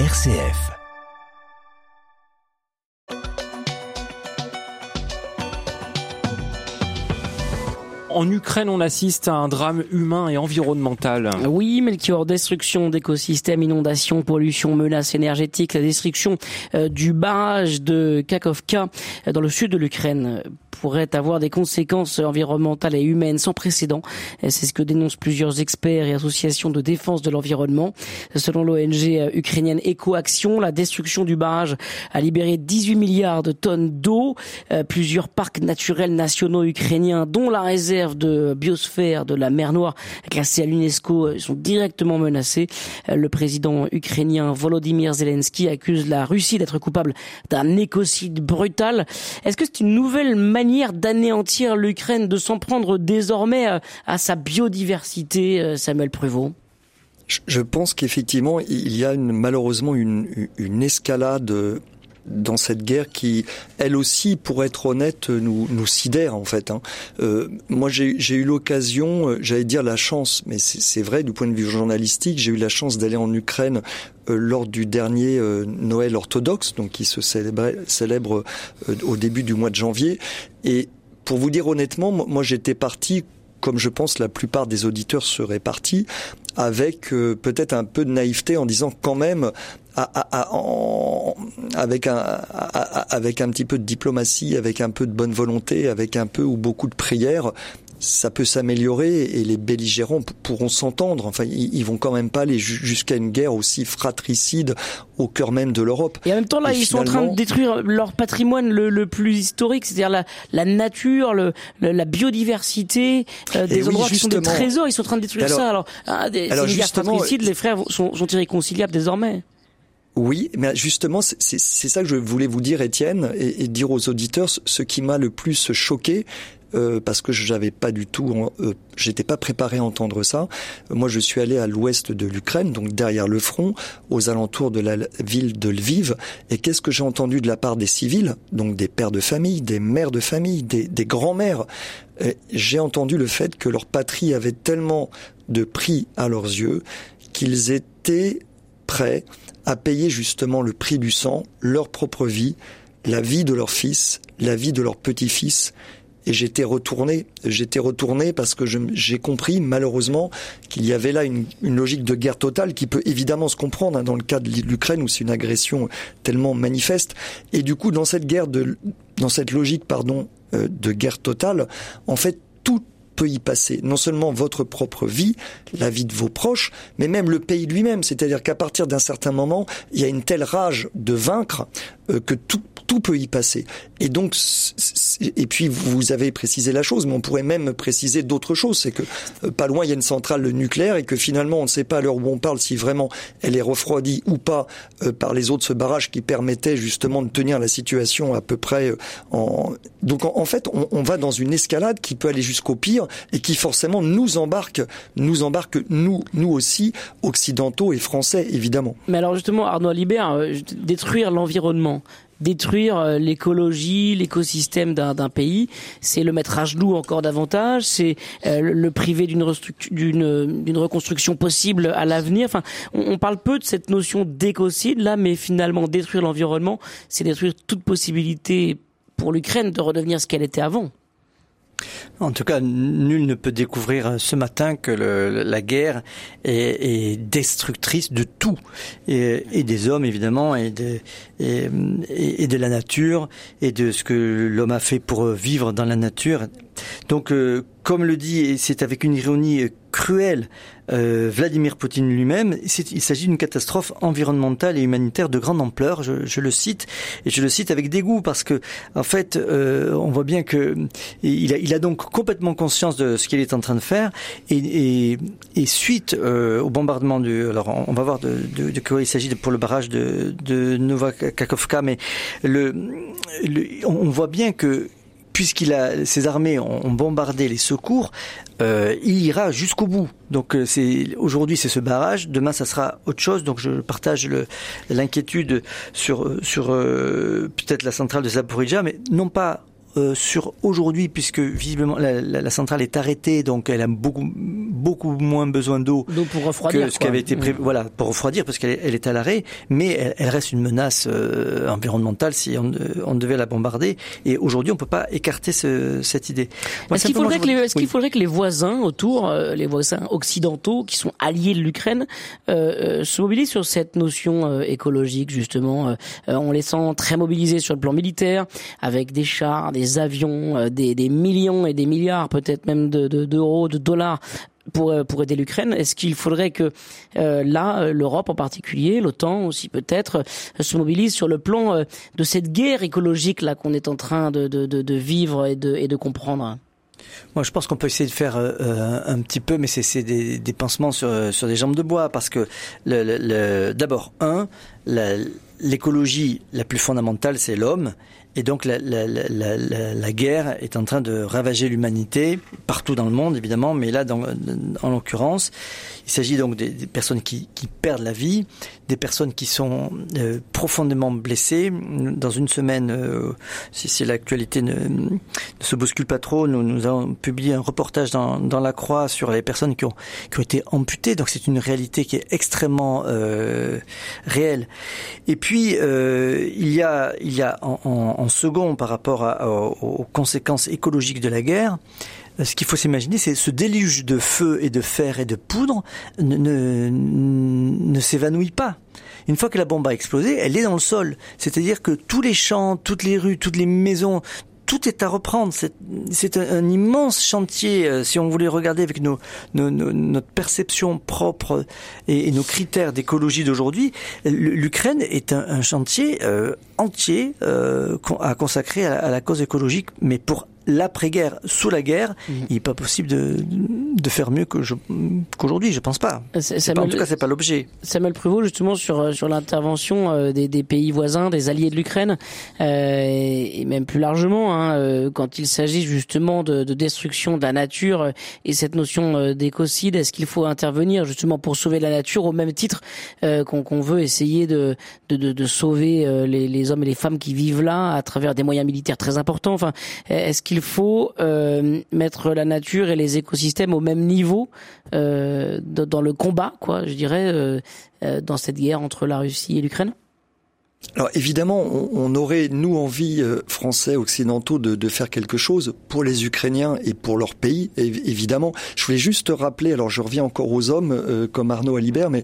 RCF. En Ukraine, on assiste à un drame humain et environnemental. Oui, Melchior, destruction d'écosystèmes, inondations, pollution, menaces énergétiques, la destruction euh, du barrage de Kakovka euh, dans le sud de l'Ukraine pourrait avoir des conséquences environnementales et humaines sans précédent. C'est ce que dénoncent plusieurs experts et associations de défense de l'environnement. Selon l'ONG euh, ukrainienne EcoAction, la destruction du barrage a libéré 18 milliards de tonnes d'eau. Plusieurs parcs naturels nationaux ukrainiens, dont la réserve de biosphère de la mer Noire classée à l'UNESCO euh, sont directement menacés. Euh, le président ukrainien Volodymyr Zelensky accuse la Russie d'être coupable d'un écocide brutal. Est-ce que c'est une nouvelle manière d'anéantir l'Ukraine, de s'en prendre désormais euh, à sa biodiversité, Samuel Prévost. Je pense qu'effectivement, il y a malheureusement une escalade dans cette guerre qui, elle aussi, pour être honnête, nous, nous sidère en fait. Hein. Euh, moi, j'ai eu l'occasion, euh, j'allais dire la chance, mais c'est vrai du point de vue journalistique, j'ai eu la chance d'aller en Ukraine euh, lors du dernier euh, Noël orthodoxe, donc qui se célèbre, célèbre au début du mois de janvier. Et pour vous dire honnêtement, moi j'étais parti comme je pense la plupart des auditeurs seraient partis, avec peut-être un peu de naïveté en disant quand même avec un avec un petit peu de diplomatie, avec un peu de bonne volonté, avec un peu ou beaucoup de prières, ça peut s'améliorer et les belligérants pourront s'entendre. Enfin, ils, vont quand même pas aller jusqu'à une guerre aussi fratricide au cœur même de l'Europe. Et en même temps, là, ils sont en train de détruire leur patrimoine le, plus historique, c'est-à-dire la, la, nature, le, la biodiversité, euh, des endroits qui sont des trésors. Ils sont en train de détruire ça. Alors, ah, des, alors une guerre fratricide, les frères sont, sont irréconciliables désormais. Oui, mais justement, c'est ça que je voulais vous dire, Étienne, et, dire aux auditeurs ce qui m'a le plus choqué. Euh, parce que je n'avais pas du tout, euh, j'étais pas préparé à entendre ça. Moi, je suis allé à l'ouest de l'Ukraine, donc derrière le front, aux alentours de la ville de Lviv. Et qu'est-ce que j'ai entendu de la part des civils, donc des pères de famille, des mères de famille, des, des grands-mères? J'ai entendu le fait que leur patrie avait tellement de prix à leurs yeux qu'ils étaient prêts à payer justement le prix du sang, leur propre vie, la vie de leur fils, la vie de leur petit-fils. Et j'étais retourné, j'étais retourné parce que j'ai compris malheureusement qu'il y avait là une, logique de guerre totale qui peut évidemment se comprendre hein, dans le cas de l'Ukraine où c'est une agression tellement manifeste. Et du coup, dans cette guerre de, dans cette logique pardon euh, de guerre totale, en fait, tout peut y passer non seulement votre propre vie, la vie de vos proches, mais même le pays lui-même. C'est-à-dire qu'à partir d'un certain moment, il y a une telle rage de vaincre que tout tout peut y passer. Et donc, et puis vous avez précisé la chose, mais on pourrait même préciser d'autres choses. C'est que euh, pas loin il y a une centrale nucléaire et que finalement on ne sait pas à l'heure où on parle si vraiment elle est refroidie ou pas euh, par les eaux de ce barrage qui permettait justement de tenir la situation à peu près en. Donc en, fait, on, on, va dans une escalade qui peut aller jusqu'au pire et qui forcément nous embarque, nous embarque nous, nous aussi occidentaux et français évidemment. Mais alors justement, Arnaud Alibert, détruire l'environnement détruire euh, l'écologie, l'écosystème d'un pays, c'est le mettre à genoux encore davantage, c'est euh, le priver d'une reconstruction possible à l'avenir. Enfin, on, parle peu de cette notion d'écocide là, mais finalement détruire l'environnement, c'est détruire toute possibilité pour l'Ukraine de redevenir ce qu'elle était avant. En tout cas, nul ne peut découvrir ce matin que la guerre est, est, destructrice de tout, et, des hommes évidemment, et de, et, de la nature, et de ce que l'homme a fait pour vivre dans la nature. Donc, euh, comme le dit, et c'est avec une ironie cruelle, euh, Vladimir Poutine lui-même, il s'agit d'une catastrophe environnementale et humanitaire de grande ampleur. Je, je, le cite et je le cite avec dégoût parce que en fait, euh, on voit bien que il a, il a, donc complètement conscience de ce qu'il est en train de faire et, et, et suite euh, au bombardement du, alors on va voir de, de, de quoi il s'agit pour le barrage de, de Novakakovka, mais le, le on voit bien que puisqu'il a ses armées ont, bombardé les secours, euh, il ira jusqu'au bout. Donc euh, c'est aujourd'hui c'est ce barrage, demain ça sera autre chose. Donc je partage l'inquiétude sur sur euh, peut-être la centrale de Zaporizhia, mais non pas euh, sur aujourd'hui, puisque visiblement la, la, centrale est arrêtée, donc elle a beaucoup beaucoup moins besoin d'eau pour refroidir, que ce qui avait été prévu. Voilà, pour refroidir, parce qu'elle elle est à l'arrêt, mais elle, reste une menace euh, environnementale si on, on, devait la bombarder. Et aujourd'hui, on peut pas écarter ce, cette idée. Est-ce qu'il faudrait, que les, est qu'il faudrait que les voisins autour, euh, les voisins occidentaux qui sont alliés de l'Ukraine, se mobilisent sur cette notion écologique justement, en laissant très mobilisés sur le plan militaire, avec des chars, des avions, euh, des, des millions et des milliards, peut-être même d'euros, de, dollars pour, euh, pour aider l'Ukraine. Est-ce qu'il faudrait que euh, là, l'Europe en particulier, l'OTAN aussi peut-être, se mobilise sur le plan de cette guerre écologique là qu'on est en train de, de, vivre et de, et de comprendre? Moi, je pense qu'on peut essayer de faire un petit peu, mais c'est des, des pansements sur, sur des jambes de bois, parce que d'abord, un, l'écologie la plus fondamentale, c'est l'homme, et donc la, guerre est en train de ravager l'humanité partout dans le monde, évidemment, mais là, en l'occurrence, il s'agit donc des, personnes qui, perdent la vie, des personnes qui sont euh, profondément blessées. Dans une semaine, euh, si, l'actualité ne, se bouscule pas trop, nous, avons publié un reportage dans, La Croix sur les personnes qui ont, qui ont été amputées. Donc c'est une réalité qui est extrêmement euh, réelle. Et puis euh, il y a, en, second par rapport aux, conséquences écologiques de la guerre ce qu'il faut s'imaginer, c'est ce déluge de feu et de fer et de poudre ne s'évanouit pas. Une fois que la bombe a explosé, elle est dans le sol. C'est-à-dire que tous les champs, toutes les rues, toutes les maisons, tout est à reprendre. C'est un, immense chantier. Euh, si on voulait regarder avec nos, nos, notre perception propre et, nos critères d'écologie d'aujourd'hui, l'Ukraine est un, chantier euh, entier euh, à consacrer à, à, la cause écologique, mais pour l'après-guerre, sous la guerre, mhm. il n'est pas possible de, de faire mieux que qu'aujourd'hui, je pense pas. pas en tout cas, c'est pas l'objet. Samuel Pruvot, justement, sur, euh, sur l'intervention euh, des, des, pays voisins, des alliés de l'Ukraine, euh, et même plus largement, hein, euh, quand il s'agit justement de, de, destruction de la nature et cette notion d'écocide, est-ce qu'il faut intervenir justement pour sauver la nature au même titre qu'on veut essayer de, de, de sauver les, les, hommes et les femmes qui vivent là à travers des moyens militaires très importants? Enfin, est-ce qu'il il faut euh, mettre la nature et les écosystèmes au même niveau euh, dans le combat, quoi, je dirais, euh, dans cette guerre entre la Russie et l'Ukraine alors évidemment, on, aurait, nous, envie, français, occidentaux, de, de, faire quelque chose pour les Ukrainiens et pour leur pays, évidemment. Je voulais juste rappeler, alors je reviens encore aux hommes, comme Arnaud Alibert, mais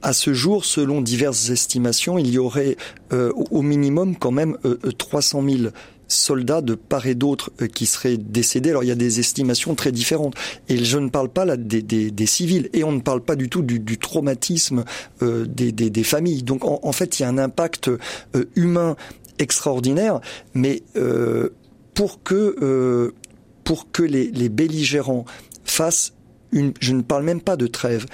à ce jour, selon diverses estimations, il y aurait au minimum quand même 300 000 soldats de part et d'autre euh, qui seraient décédés. Alors il y a des estimations très différentes. Et je ne parle pas là des, civils. Et on ne parle pas du tout du, traumatisme euh, des, familles. Donc en, fait, il y a un impact euh, humain extraordinaire. Mais pour que pour que les belligérants fassent une, je ne parle même pas de trêve,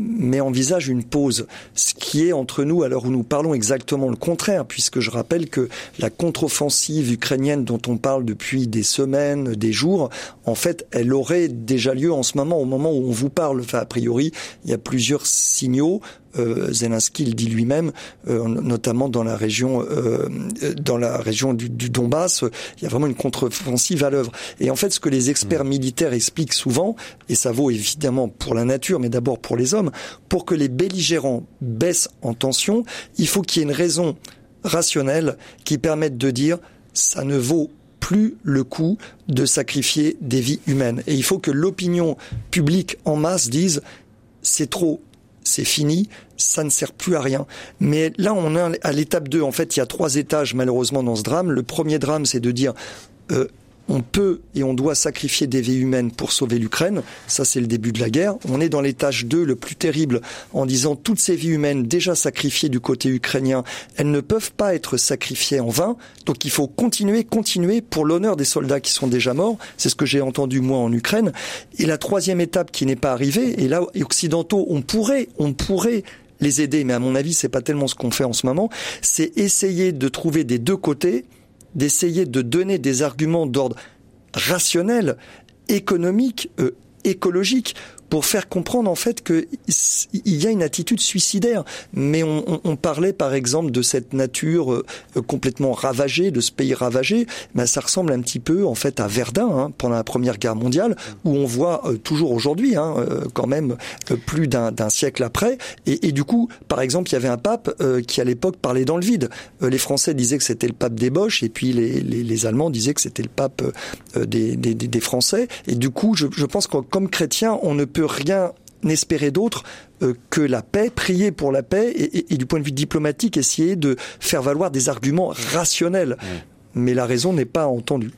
mais envisage une pause, ce qui est entre nous à l'heure où nous parlons exactement le contraire, puisque je rappelle que la contre-offensive ukrainienne dont on parle depuis des semaines, des jours, en fait, elle aurait déjà lieu en ce moment, au moment où on vous parle. Enfin, a priori, il y a plusieurs signaux euh, Zelensky le dit lui-même, euh, notamment dans la région, euh, dans la région du, du, Donbass, il y a vraiment une contre-offensive à l'œuvre. Et en fait, ce que les experts mm. militaires expliquent souvent, et ça vaut évidemment pour la nature, mais d'abord pour les hommes, pour que les belligérants baissent en tension, il faut qu'il y ait une raison rationnelle qui permette de dire ça ne vaut plus le coup de sacrifier des vies humaines. Et il faut que l'opinion publique en masse dise c'est trop, c'est fini, ça ne sert plus à rien. Mais là, on est à l'étape 2. En fait, il y a trois étages, malheureusement, dans ce drame. Le premier drame, c'est de dire, euh, on peut et on doit sacrifier des vies humaines pour sauver l'Ukraine. Ça, c'est le début de la guerre. On est dans l'étage 2, le plus terrible, en disant toutes ces vies humaines déjà sacrifiées du côté ukrainien, elles ne peuvent pas être sacrifiées en vain. Donc il faut continuer, continuer pour l'honneur des soldats qui sont déjà morts. C'est ce que j'ai entendu moi en Ukraine. Et la troisième étape qui n'est pas arrivée, et là, occidentaux, on pourrait, on pourrait les aider, mais à mon avis, c'est pas tellement ce qu'on fait en ce moment, c'est essayer de trouver des deux côtés d'essayer de donner des arguments d'ordre rationnel, économique, euh, écologique, pour faire comprendre en fait que il y a une attitude suicidaire. Mais on, on, parlait par exemple de cette nature euh, complètement ravagée, de ce pays ravagé. Ben, ça ressemble un petit peu en fait à Verdun hein, pendant la Première Guerre mondiale, où on voit euh, toujours aujourd'hui, hein, euh, quand même plus d'un siècle après. Et, et, du coup, par exemple, il y avait un pape qui à l'époque parlait dans le vide. les Français disaient que c'était le pape des Boches, et puis les, les, les Allemands disaient que c'était le pape des, des, des, Français. Et du coup, je, je pense que comme chrétien, on ne peut rien n'espérer d'autre euh, que la paix, prier pour la paix et, du point de vue diplomatique, essayer de faire valoir des arguments rationnels. Mais la raison n'est pas entendue.